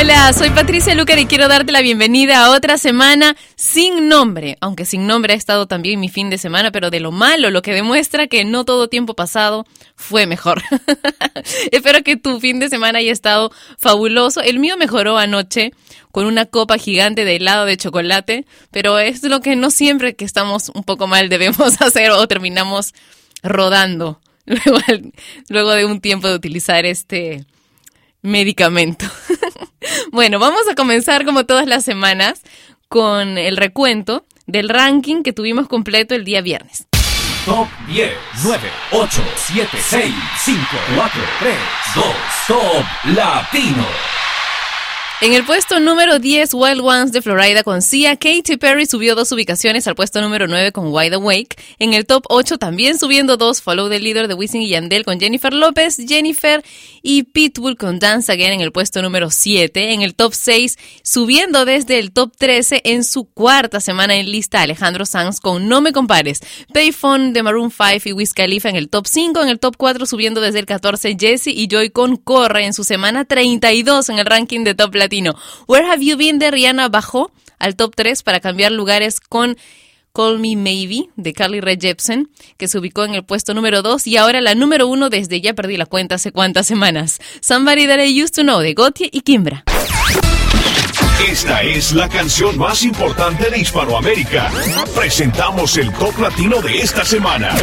Hola, soy Patricia Lucar y quiero darte la bienvenida a otra semana sin nombre, aunque sin nombre ha estado también mi fin de semana, pero de lo malo, lo que demuestra que no todo tiempo pasado fue mejor. Espero que tu fin de semana haya estado fabuloso. El mío mejoró anoche con una copa gigante de helado de chocolate, pero es lo que no siempre que estamos un poco mal debemos hacer o terminamos rodando luego, luego de un tiempo de utilizar este medicamento. bueno, vamos a comenzar como todas las semanas con el recuento del ranking que tuvimos completo el día viernes. Top 10, 9, 8, 7, 6, 5, 4, 3, 2, Top Latino. En el puesto número 10, Wild Ones de Florida con Sia, Katy Perry subió dos ubicaciones al puesto número 9 con Wide Awake. En el top 8 también subiendo dos, Follow the Leader de Wisin y Yandel con Jennifer López, Jennifer y Pitbull con Dance Again en el puesto número 7. En el top 6, subiendo desde el top 13 en su cuarta semana en lista, Alejandro Sanz con No Me Compares. Payphone de Maroon 5 y Wiz Khalifa en el top 5. En el top 4, subiendo desde el 14, Jesse y Joy con Corre en su semana 32 en el ranking de Top Latino. Where Have You Been de Rihanna bajó al top 3 para cambiar lugares con Call Me Maybe de Carly Rae Jepsen, que se ubicó en el puesto número 2 y ahora la número 1 desde ya perdí la cuenta hace cuántas semanas. Somebody That I Used to Know de Gautier y Kimbra. Esta es la canción más importante de Hispanoamérica. Presentamos el top latino de esta semana.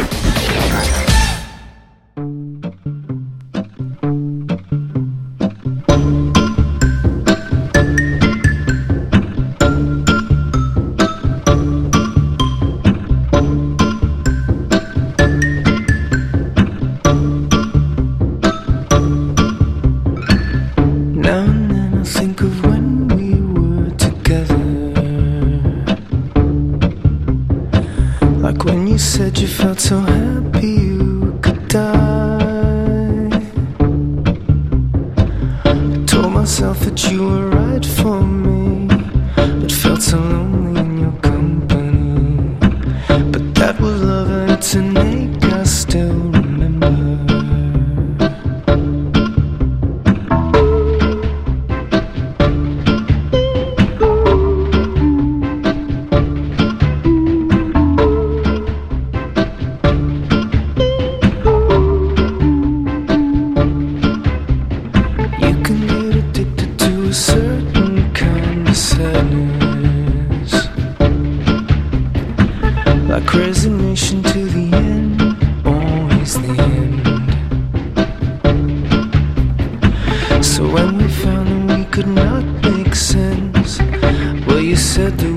said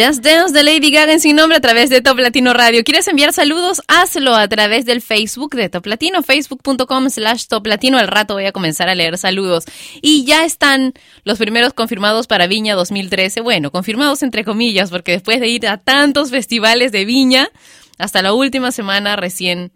Just Dance de Lady Gaga en sin nombre a través de Top Latino Radio. ¿Quieres enviar saludos? Hazlo a través del Facebook de Top Latino, facebook.com slash Top Latino. Al rato voy a comenzar a leer saludos. Y ya están los primeros confirmados para Viña 2013. Bueno, confirmados entre comillas, porque después de ir a tantos festivales de Viña, hasta la última semana recién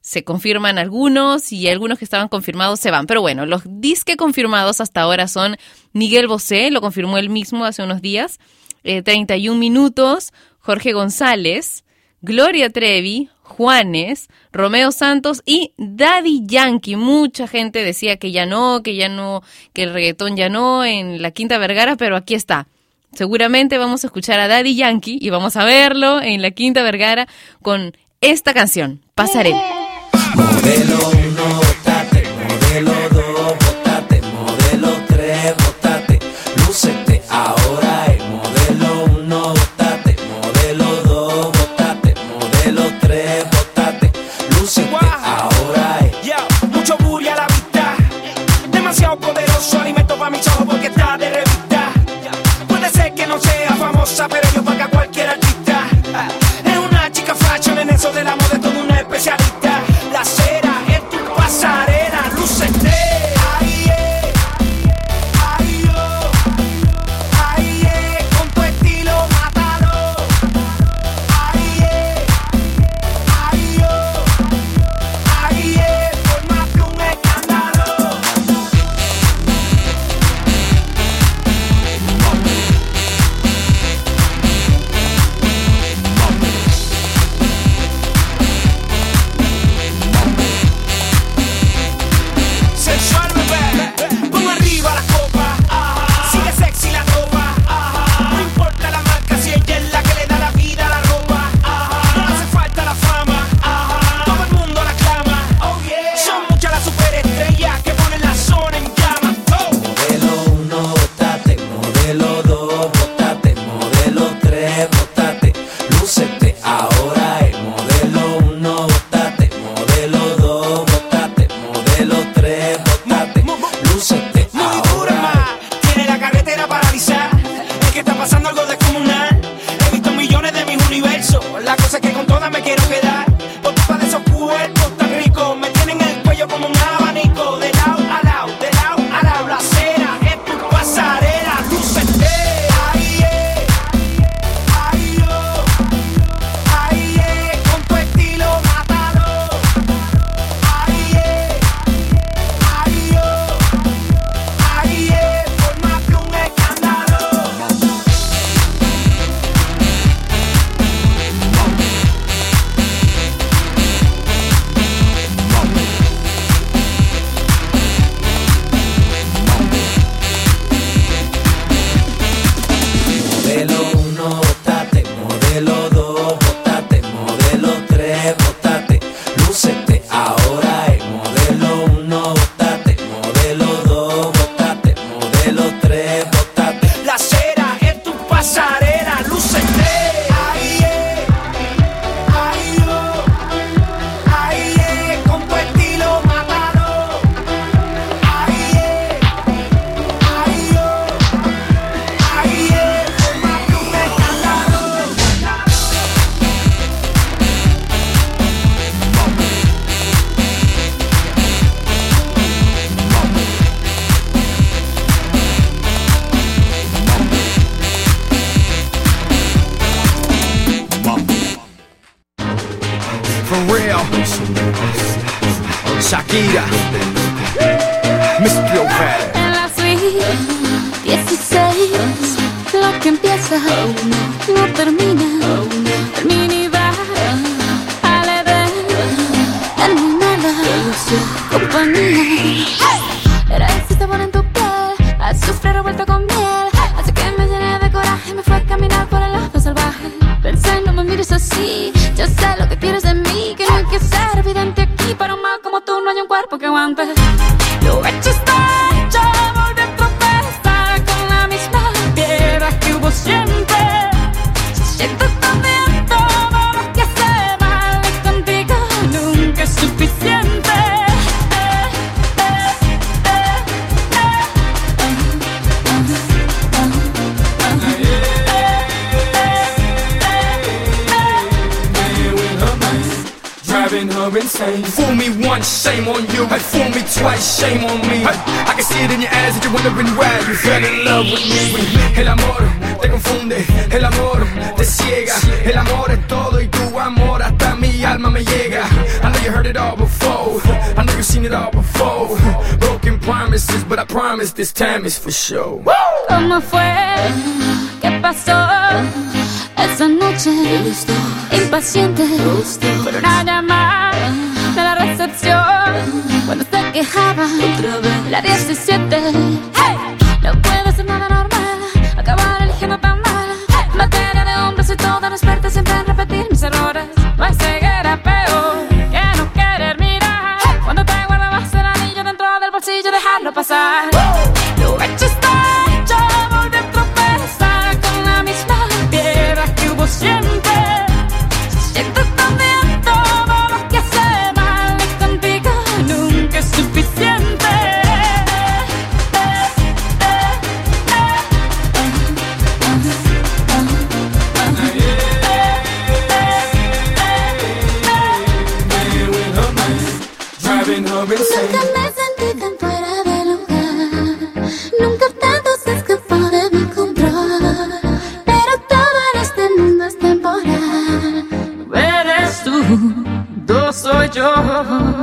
se confirman algunos y algunos que estaban confirmados se van. Pero bueno, los disque confirmados hasta ahora son Miguel Bosé, lo confirmó él mismo hace unos días eh, 31 minutos, Jorge González, Gloria Trevi, Juanes, Romeo Santos y Daddy Yankee. Mucha gente decía que ya no, que ya no, que el reggaetón ya no en la Quinta Vergara, pero aquí está. Seguramente vamos a escuchar a Daddy Yankee y vamos a verlo en la Quinta Vergara con esta canción, Pasaré. Modelo, modelo. Insane. Fool me once, shame on you. Hey, fool me twice, shame on me. Hey, I can see it in your eyes that you're wondering why you fell in love with me. El amor te confunde, el amor te ciega. El amor es todo y tu amor hasta mi alma me llega. I know you heard it all before. I know you've seen it all before. Broken promises, but I promise this time is for sure. ¿Cómo fue? ¿Qué pasó? Esa noche impaciente por una llamada de la recepción cuando se quejaba la 17 hey, no puede ser nada normal acabar eligiendo tan mal. En materia de hombres soy toda experta siempre en repetir mis errores. No hay ceguera peor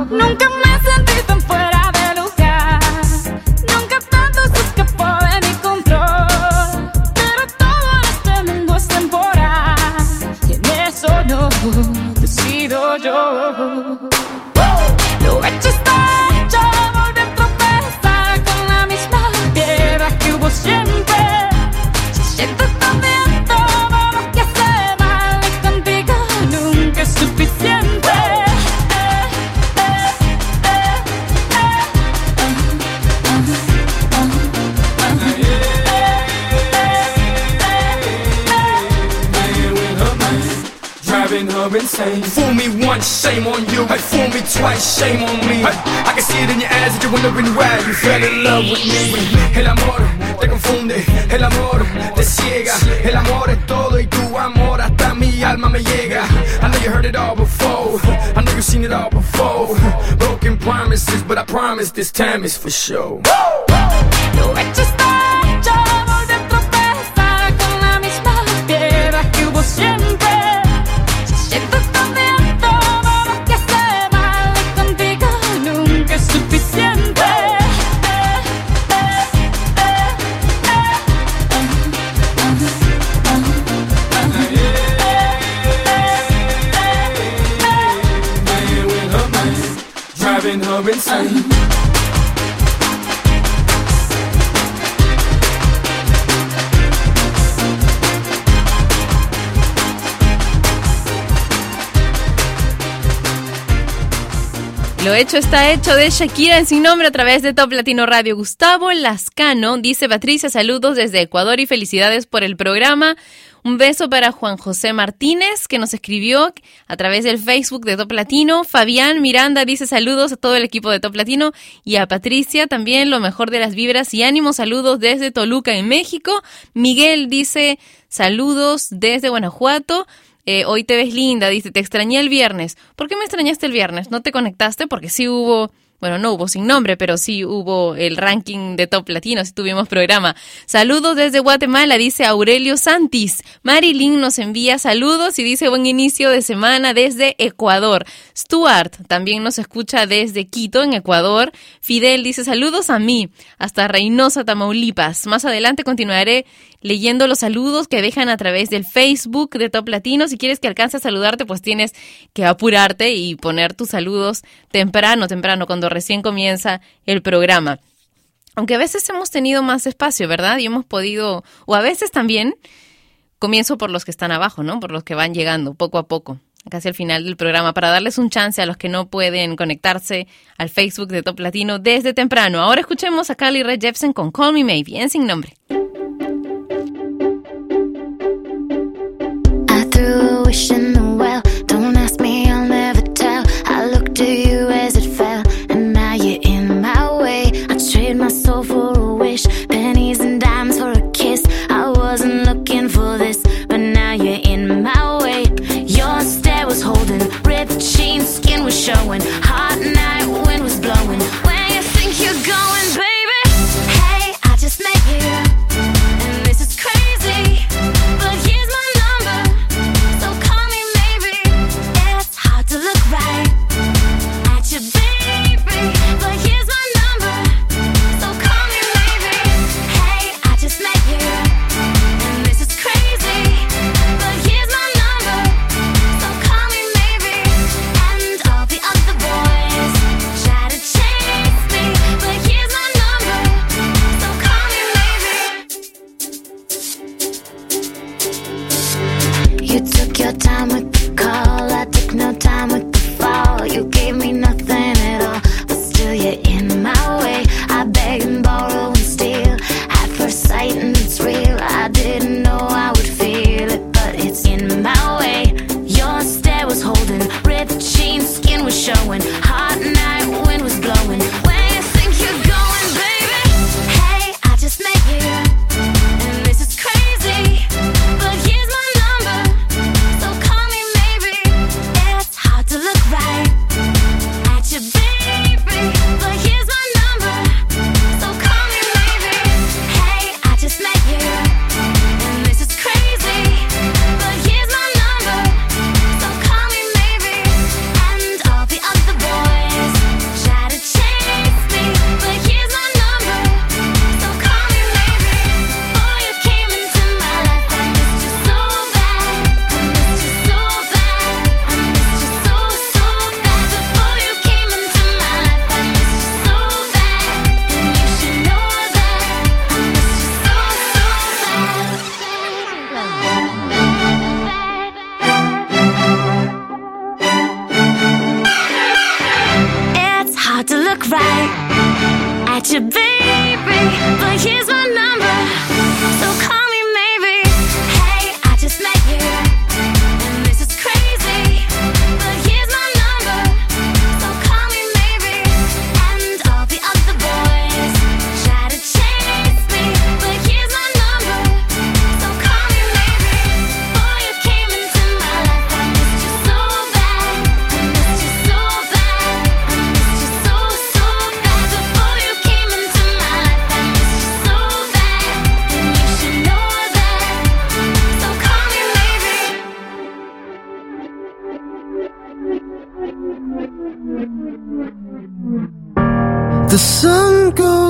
Nunca me Fool me once, shame on you. Hey, fool me twice, shame on me. Hey, I can see it in your eyes that you're wondering why you fell in love with me. El amor te confunde, el amor te ciega. El amor es todo y tu amor hasta mi alma me llega. I know you heard it all before. I know you've seen it all before. Broken promises, but I promise this time is for sure. Lo hecho está hecho está hecho de Shakira en sin nombre a través de Top Latino Radio. Gustavo Lascano dice Patricia, saludos desde Ecuador y felicidades por el programa. Un beso para Juan José Martínez que nos escribió a través del Facebook de Top Latino. Fabián Miranda dice saludos a todo el equipo de Top Latino y a Patricia también lo mejor de las vibras y ánimos. Saludos desde Toluca en México. Miguel dice saludos desde Guanajuato. Eh, hoy te ves linda, dice, te extrañé el viernes. ¿Por qué me extrañaste el viernes? ¿No te conectaste? Porque sí hubo Bueno, no hubo sin nombre, pero sí hubo el ranking de top latino, sí tuvimos programa. Saludos desde Guatemala, dice Aurelio Santis. Marilyn nos envía saludos y dice buen inicio de semana desde Ecuador. Stuart también nos escucha desde Quito, en Ecuador. Fidel dice saludos a mí, hasta Reynosa, Tamaulipas. Más adelante continuaré leyendo los saludos que dejan a través del Facebook de Top Latino. Si quieres que alcance a saludarte, pues tienes que apurarte y poner tus saludos temprano, temprano, cuando recién comienza el programa. Aunque a veces hemos tenido más espacio, ¿verdad? Y hemos podido, o a veces también, comienzo por los que están abajo, ¿no? Por los que van llegando poco a poco, casi al final del programa, para darles un chance a los que no pueden conectarse al Facebook de Top Latino desde temprano. Ahora escuchemos a Carly Red Jepsen con Call Me Maybe, en sin nombre. 为什么 You took your time with the call, I took no time with the fall. You gave me nothing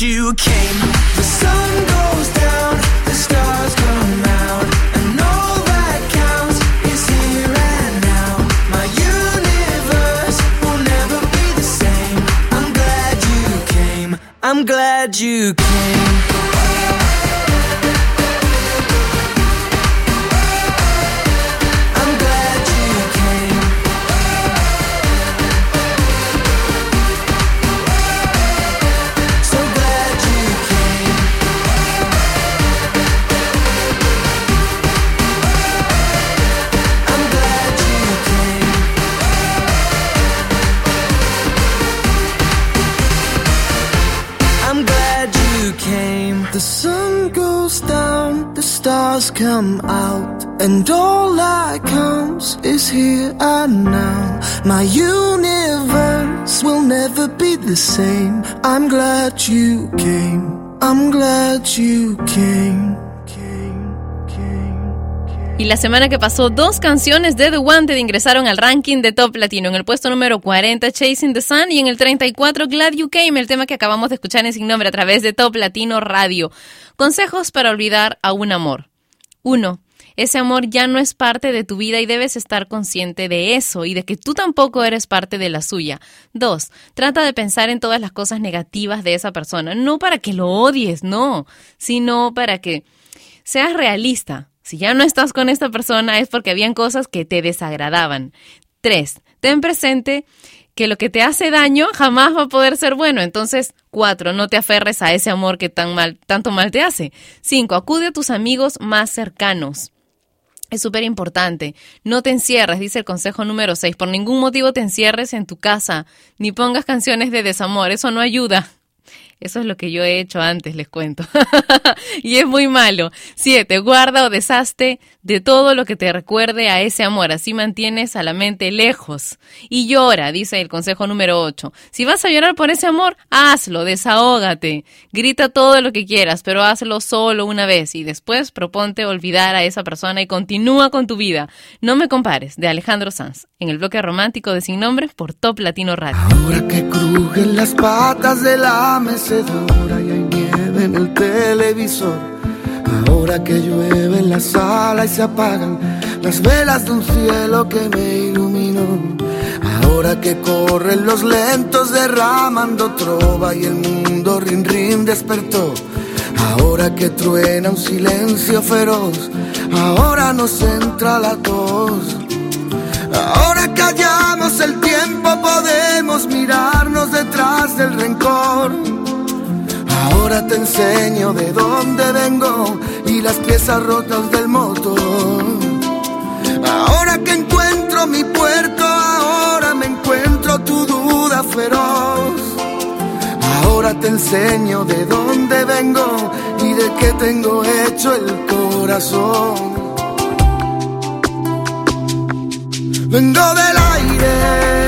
You glad you came. Come out, and all that counts is here and now. My universe will never be the same. I'm glad you came. I'm glad you came. Y la semana que pasó, dos canciones de The Wanted ingresaron al ranking de Top Latino. En el puesto número 40, Chasing the Sun, y en el 34, Glad You Came, el tema que acabamos de escuchar en Sin Nombre a través de Top Latino Radio. Consejos para olvidar a un amor. 1. Ese amor ya no es parte de tu vida y debes estar consciente de eso y de que tú tampoco eres parte de la suya. 2. Trata de pensar en todas las cosas negativas de esa persona, no para que lo odies, no, sino para que seas realista. Si ya no estás con esta persona es porque habían cosas que te desagradaban. 3. Ten presente que lo que te hace daño jamás va a poder ser bueno. Entonces, 4. No te aferres a ese amor que tan mal, tanto mal te hace. 5. Acude a tus amigos más cercanos. Es súper importante. No te encierres, dice el consejo número 6. Por ningún motivo te encierres en tu casa, ni pongas canciones de desamor. Eso no ayuda. Eso es lo que yo he hecho antes, les cuento. y es muy malo. Siete, guarda o deshazte de todo lo que te recuerde a ese amor. Así mantienes a la mente lejos. Y llora, dice el consejo número ocho. Si vas a llorar por ese amor, hazlo, desahógate. Grita todo lo que quieras, pero hazlo solo una vez y después proponte olvidar a esa persona y continúa con tu vida. No me compares, de Alejandro Sanz, en el bloque romántico de Sin Nombre por Top Latino Radio. Ahora que crujen las patas de la y hay nieve en el televisor. Ahora que llueve en la sala y se apagan las velas de un cielo que me iluminó. Ahora que corren los lentos derramando trova y el mundo rin rin despertó. Ahora que truena un silencio feroz, ahora nos entra la tos. Ahora que hallamos el tiempo podemos mirarnos detrás del rencor. Ahora te enseño de dónde vengo y las piezas rotas del motor. Ahora que encuentro mi puerto, ahora me encuentro tu duda feroz. Ahora te enseño de dónde vengo y de qué tengo hecho el corazón. Vengo del aire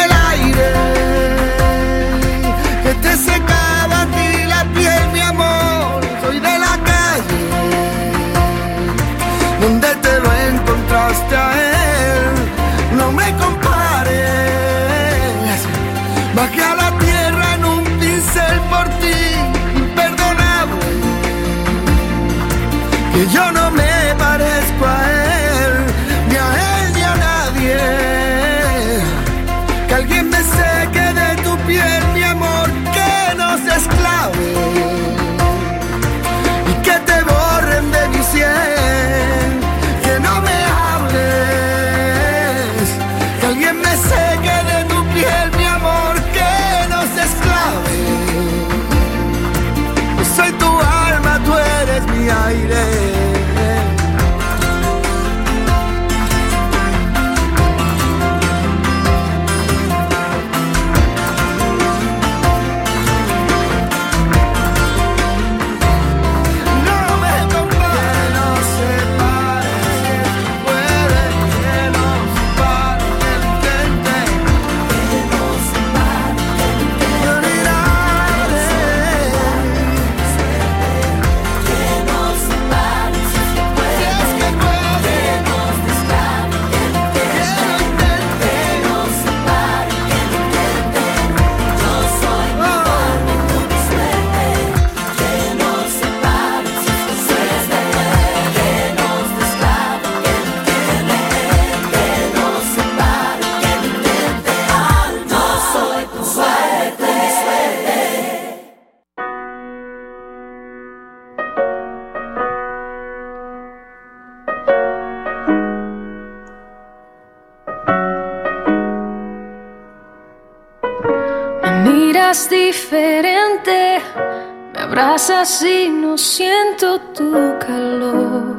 abrazas y no siento tu calor.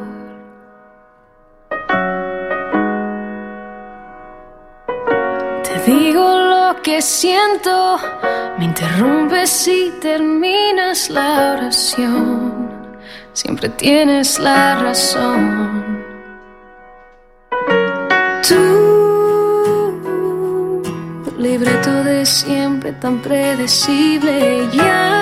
Te digo lo que siento, me interrumpes y terminas la oración. Siempre tienes la razón. Tú libreto de siempre tan predecible. Ya,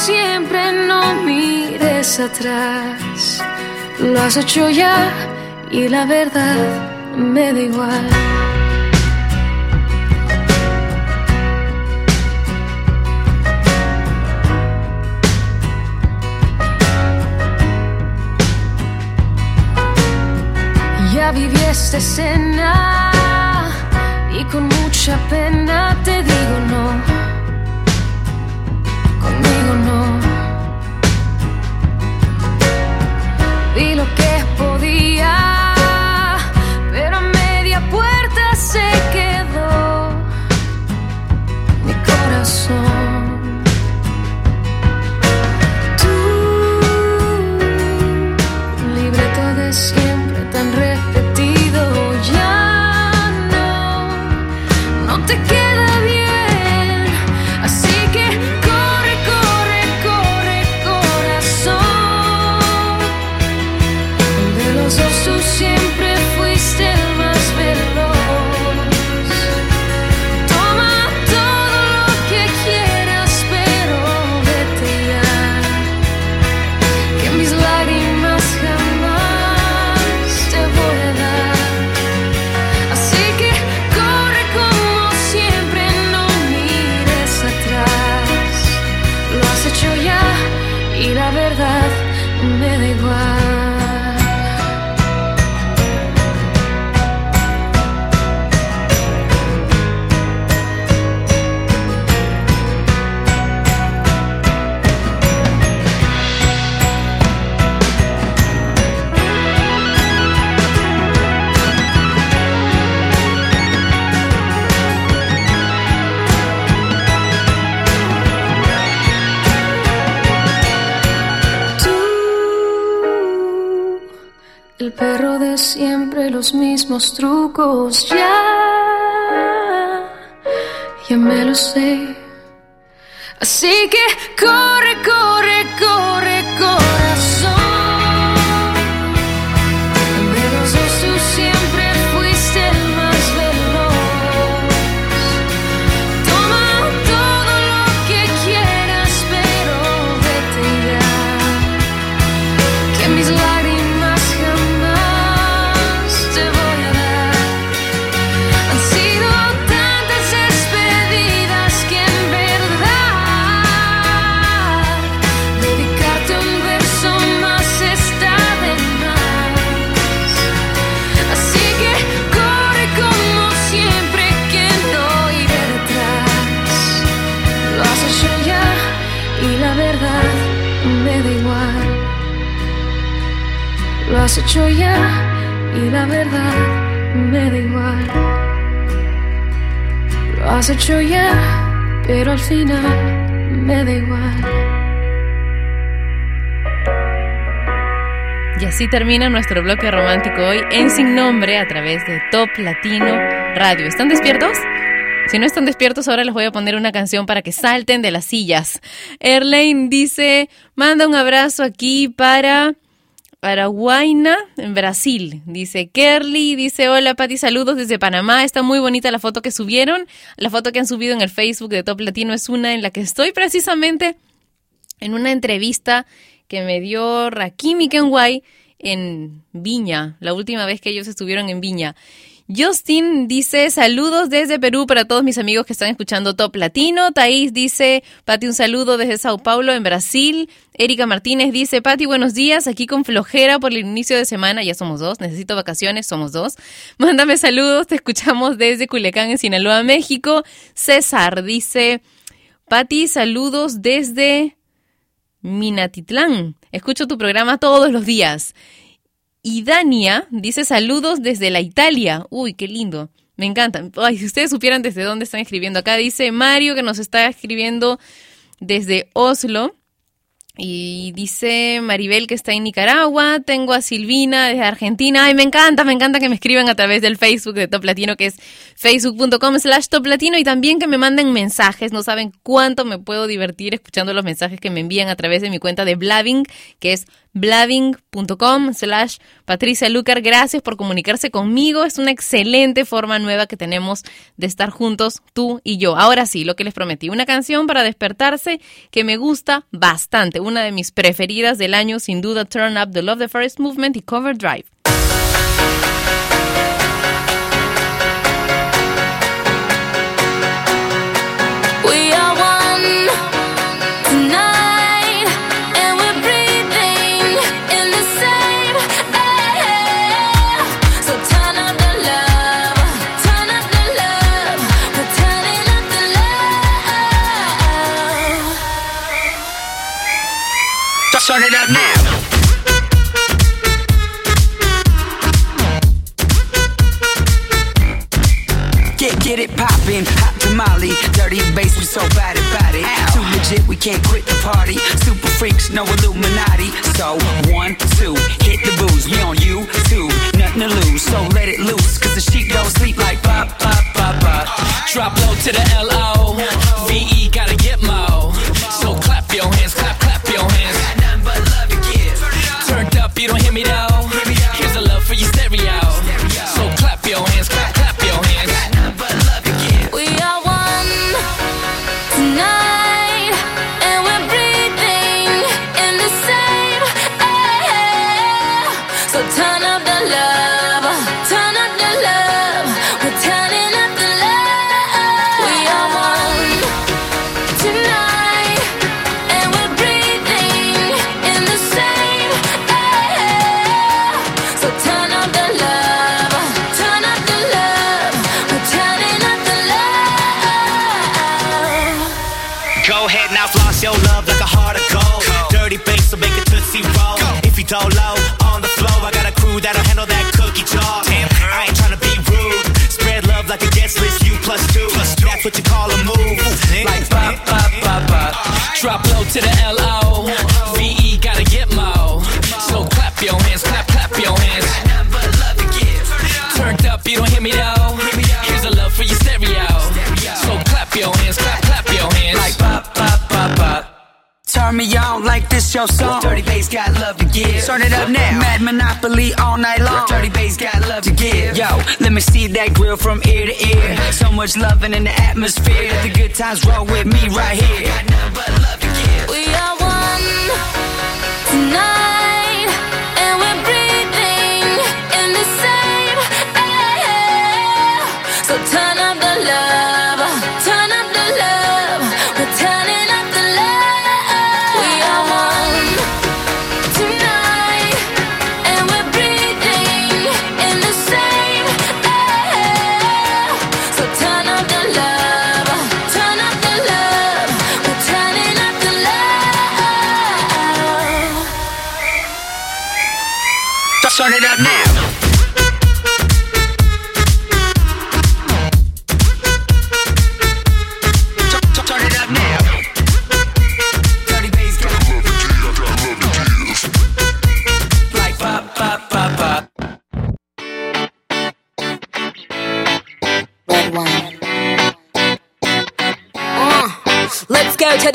siempre, no mires atrás. Lo has hecho ya y la verdad me da igual. Ya viví esta escena y con mucha pena te digo no. Vi lo mismos trucos. Ya, ya me lo sé. Así que corre, corre, hecho ya y la verdad me da igual. Lo hecho ya, pero al final me da igual. Y así termina nuestro bloque romántico hoy en Sin Nombre a través de Top Latino Radio. ¿Están despiertos? Si no están despiertos, ahora les voy a poner una canción para que salten de las sillas. Erlane dice, manda un abrazo aquí para Paraguayna, en Brasil. Dice Kerly, dice, hola Pati, saludos desde Panamá. Está muy bonita la foto que subieron. La foto que han subido en el Facebook de Top Latino es una en la que estoy precisamente en una entrevista que me dio Rakimi Kenway en Viña, la última vez que ellos estuvieron en Viña. Justin dice saludos desde Perú para todos mis amigos que están escuchando Top Latino. Thaís dice, Pati, un saludo desde Sao Paulo, en Brasil. Erika Martínez dice, Pati, buenos días, aquí con flojera por el inicio de semana, ya somos dos, necesito vacaciones, somos dos. Mándame saludos, te escuchamos desde Culiacán, en Sinaloa, México. César dice, Pati, saludos desde Minatitlán. Escucho tu programa todos los días. Y Dania dice saludos desde la Italia. Uy, qué lindo. Me encanta. Ay, si ustedes supieran desde dónde están escribiendo. Acá dice Mario que nos está escribiendo desde Oslo. Y dice Maribel que está en Nicaragua. Tengo a Silvina desde Argentina. Ay, me encanta, me encanta que me escriban a través del Facebook de Top Latino, que es facebook.com slash Top Latino. Y también que me manden mensajes. No saben cuánto me puedo divertir escuchando los mensajes que me envían a través de mi cuenta de Blabbing, que es blabbing.com slash Patricia Lucar. Gracias por comunicarse conmigo. Es una excelente forma nueva que tenemos de estar juntos, tú y yo. Ahora sí, lo que les prometí, una canción para despertarse que me gusta bastante. Una de mis preferidas del año, sin duda, Turn Up the Love the Forest Movement y Cover Drive. It up now. Get, get it poppin', hot tamale, dirty bass, we so bad about it. Too legit, we can't quit the party. Super freaks, no Illuminati. So, turn me on like this your song. Dirty bass got love to give. Turn it up now. Mad Monopoly all night long. Dirty bass got love to give. Yo, let me see that grill from ear to ear. So much loving in the atmosphere. The good times roll with me right here. Got nothing but love to give. We are one tonight,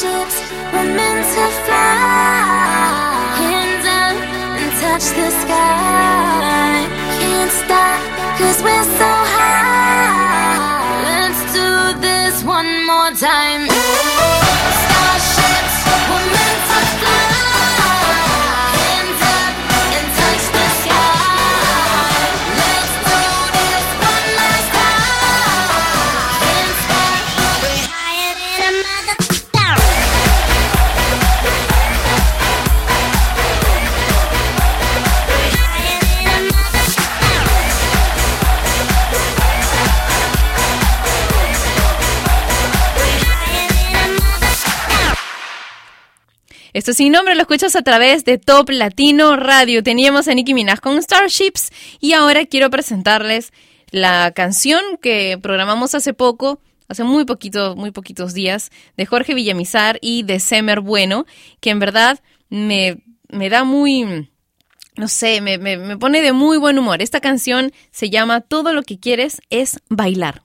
Starships were meant to fly. Hands up and touch the sky. Can't stop, cause we're so Esto sin nombre lo escuchas a través de Top Latino Radio. Teníamos a Nicki Minaj con Starships y ahora quiero presentarles la canción que programamos hace poco, hace muy poquito, muy poquitos días, de Jorge Villamizar y de Semer Bueno, que en verdad me, me da muy, no sé, me, me, me pone de muy buen humor. Esta canción se llama Todo lo que quieres es bailar.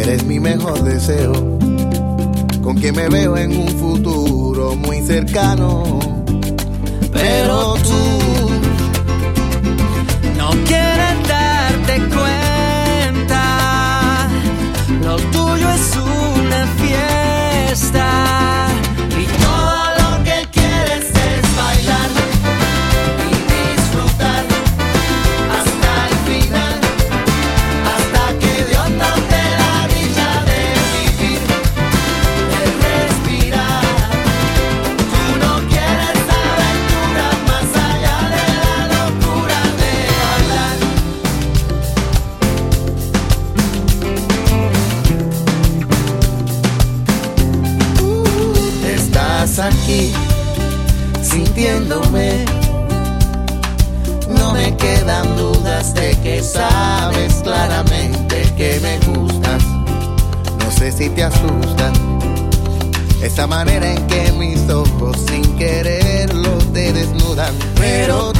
Eres mi mejor deseo, con quien me veo en un futuro muy cercano. Pero tú no quieres darte cuenta, lo tuyo es una fiesta. sabes claramente que me gustas. No sé si te asustan esa manera en que mis ojos sin quererlo te desnudan, pero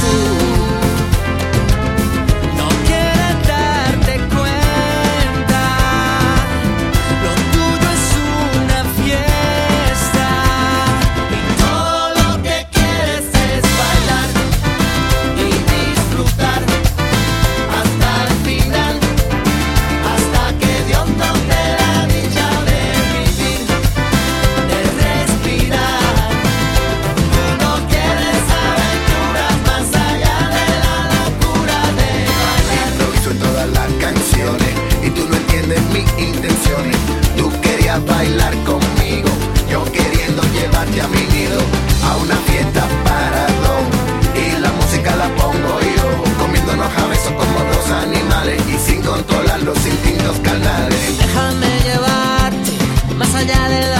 allá de la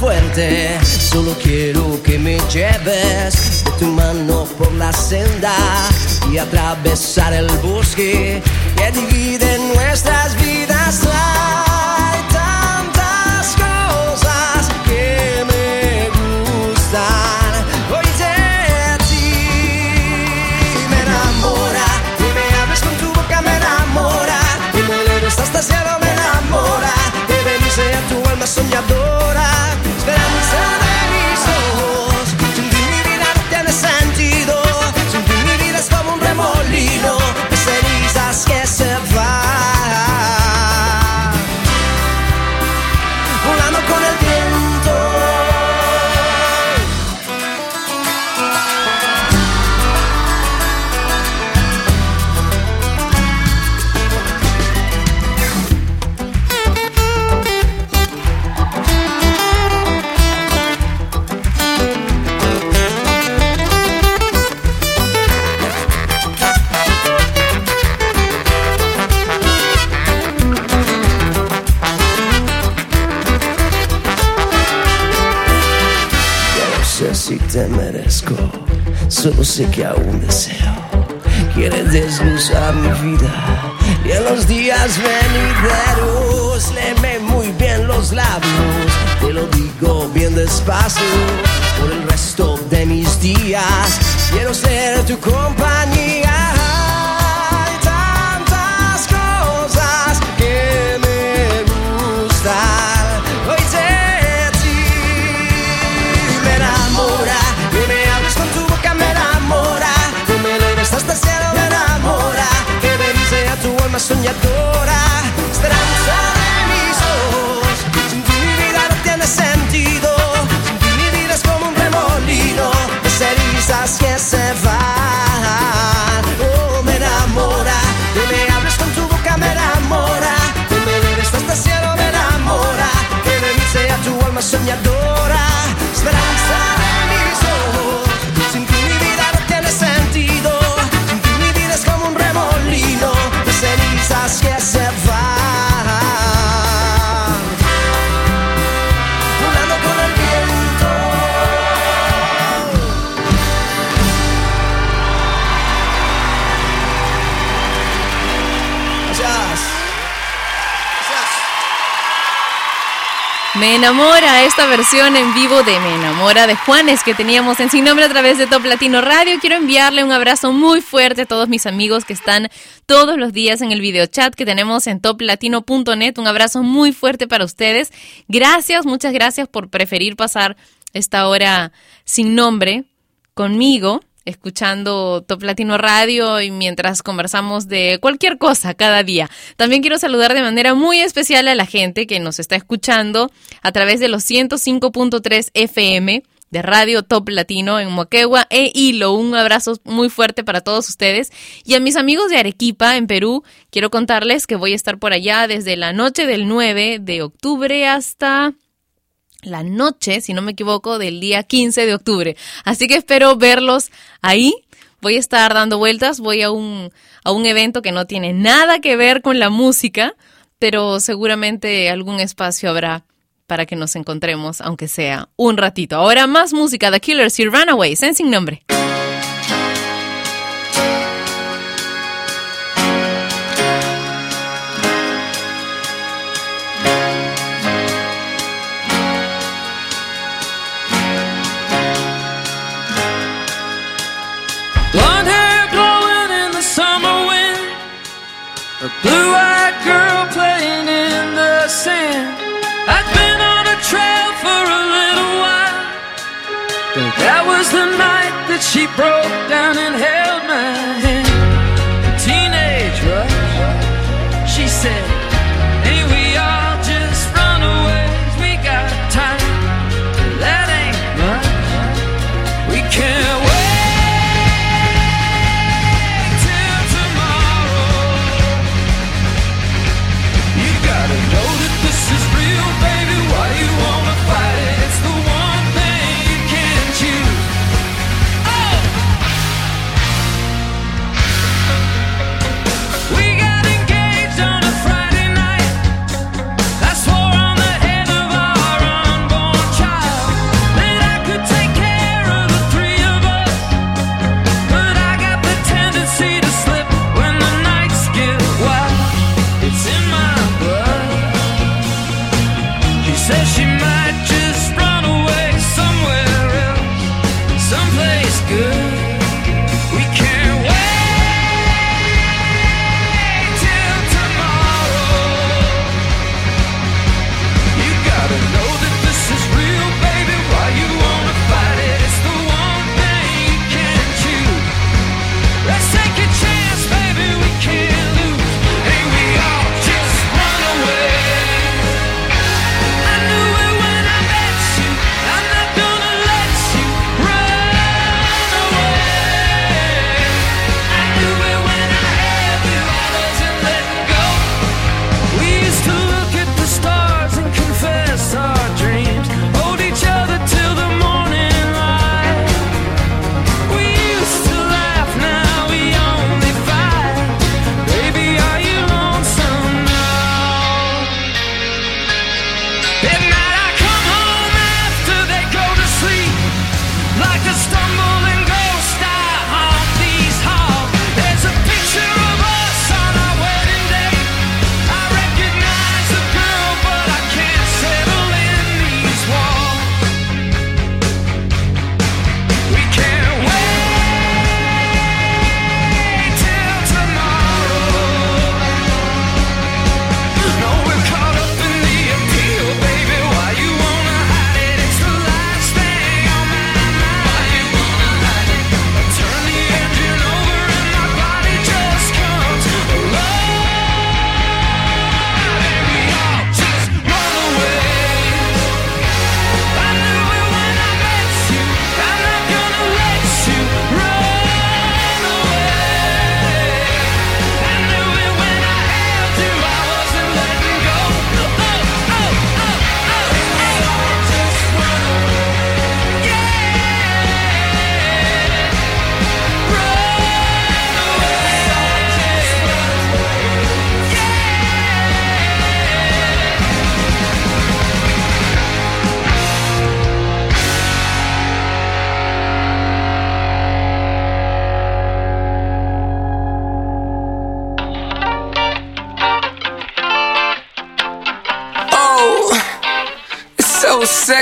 fuerte. Solo quiero que me lleves de tu mano por la senda y atravesar el bosque spicy Me enamora esta versión en vivo de Me enamora de Juanes que teníamos en Sin Nombre a través de Top Latino Radio. Quiero enviarle un abrazo muy fuerte a todos mis amigos que están todos los días en el video chat que tenemos en toplatino.net. Un abrazo muy fuerte para ustedes. Gracias, muchas gracias por preferir pasar esta hora sin nombre conmigo escuchando Top Latino Radio y mientras conversamos de cualquier cosa cada día. También quiero saludar de manera muy especial a la gente que nos está escuchando a través de los 105.3 FM de Radio Top Latino en Moquegua e Hilo. Un abrazo muy fuerte para todos ustedes. Y a mis amigos de Arequipa, en Perú, quiero contarles que voy a estar por allá desde la noche del 9 de octubre hasta la noche, si no me equivoco, del día 15 de octubre. Así que espero verlos ahí. Voy a estar dando vueltas, voy a un, a un evento que no tiene nada que ver con la música, pero seguramente algún espacio habrá para que nos encontremos, aunque sea un ratito. Ahora más música, The Killers y Runaways, en sin nombre. A blue-eyed girl playing in the sand. I'd been on a trail for a little while. But that was the night that she broke down and held my hand.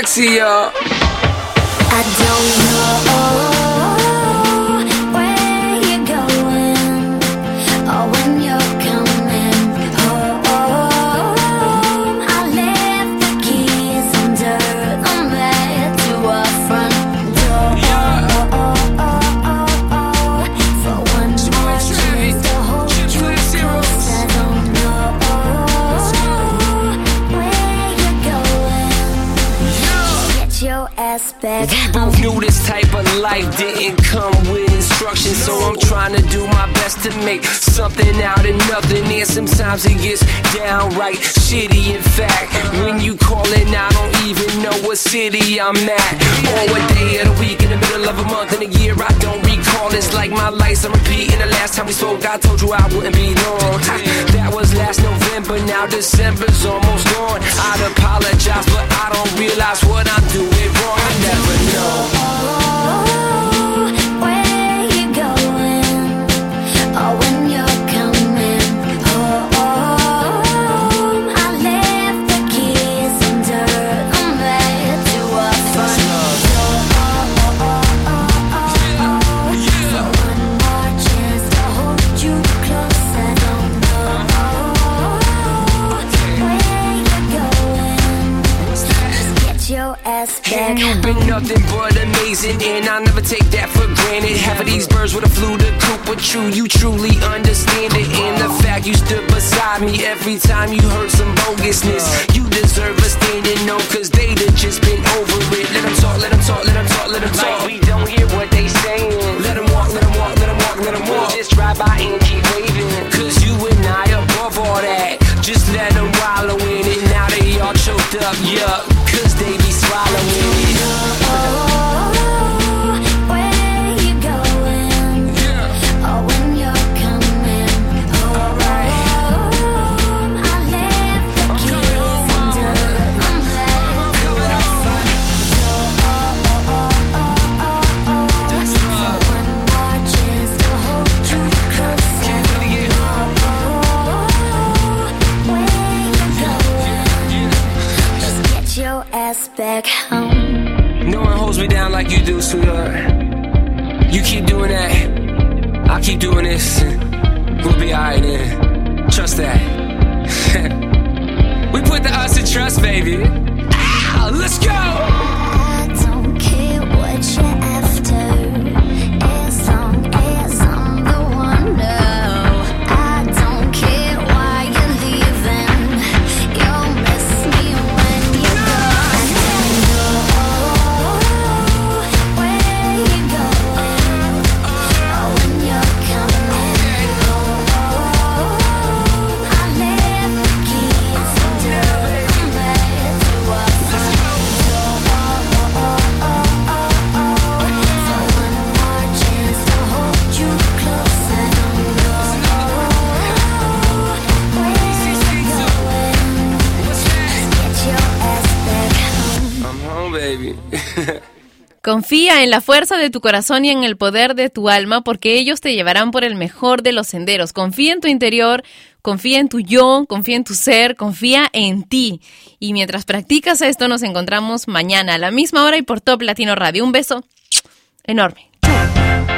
See y'all. We both knew this type of life didn't come trying to do my best to make something out of nothing. And sometimes it gets downright shitty. In fact, when you callin', I don't even know what city I'm at, or what day of the week, in the middle of a month, in a year I don't recall. It's like my life's a repeat. And the last time we spoke, I told you I wouldn't be long. Ha, That was last November, now December's almost gone. I'd apologize, but I don't realize what I'm doing wrong. I never know. Been nothing but amazing, and I never take that for granted. Half of these birds would have flew the coop, but true, you truly understand it. And the fact you stood beside me every time you heard some bogusness, you deserve a standing no, cause they'd have just been over it. Let them talk, let them talk, let them talk, let them talk. Like we don't hear what they saying. Let them walk, let them walk, let them walk, let them walk. Just drive by and keep waving, cause you and I above all that. Just let them wallow in it, now they all choked up, yup, cause they be swallowing trust, baby. Ah, let's go! Confía en la fuerza de tu corazón y en el poder de tu alma, porque ellos te llevarán por el mejor de los senderos. Confía en tu interior, confía en tu yo, confía en tu ser, confía en ti. Y mientras practicas esto, nos encontramos mañana a la misma hora y por Top Latino Radio. Un beso enorme.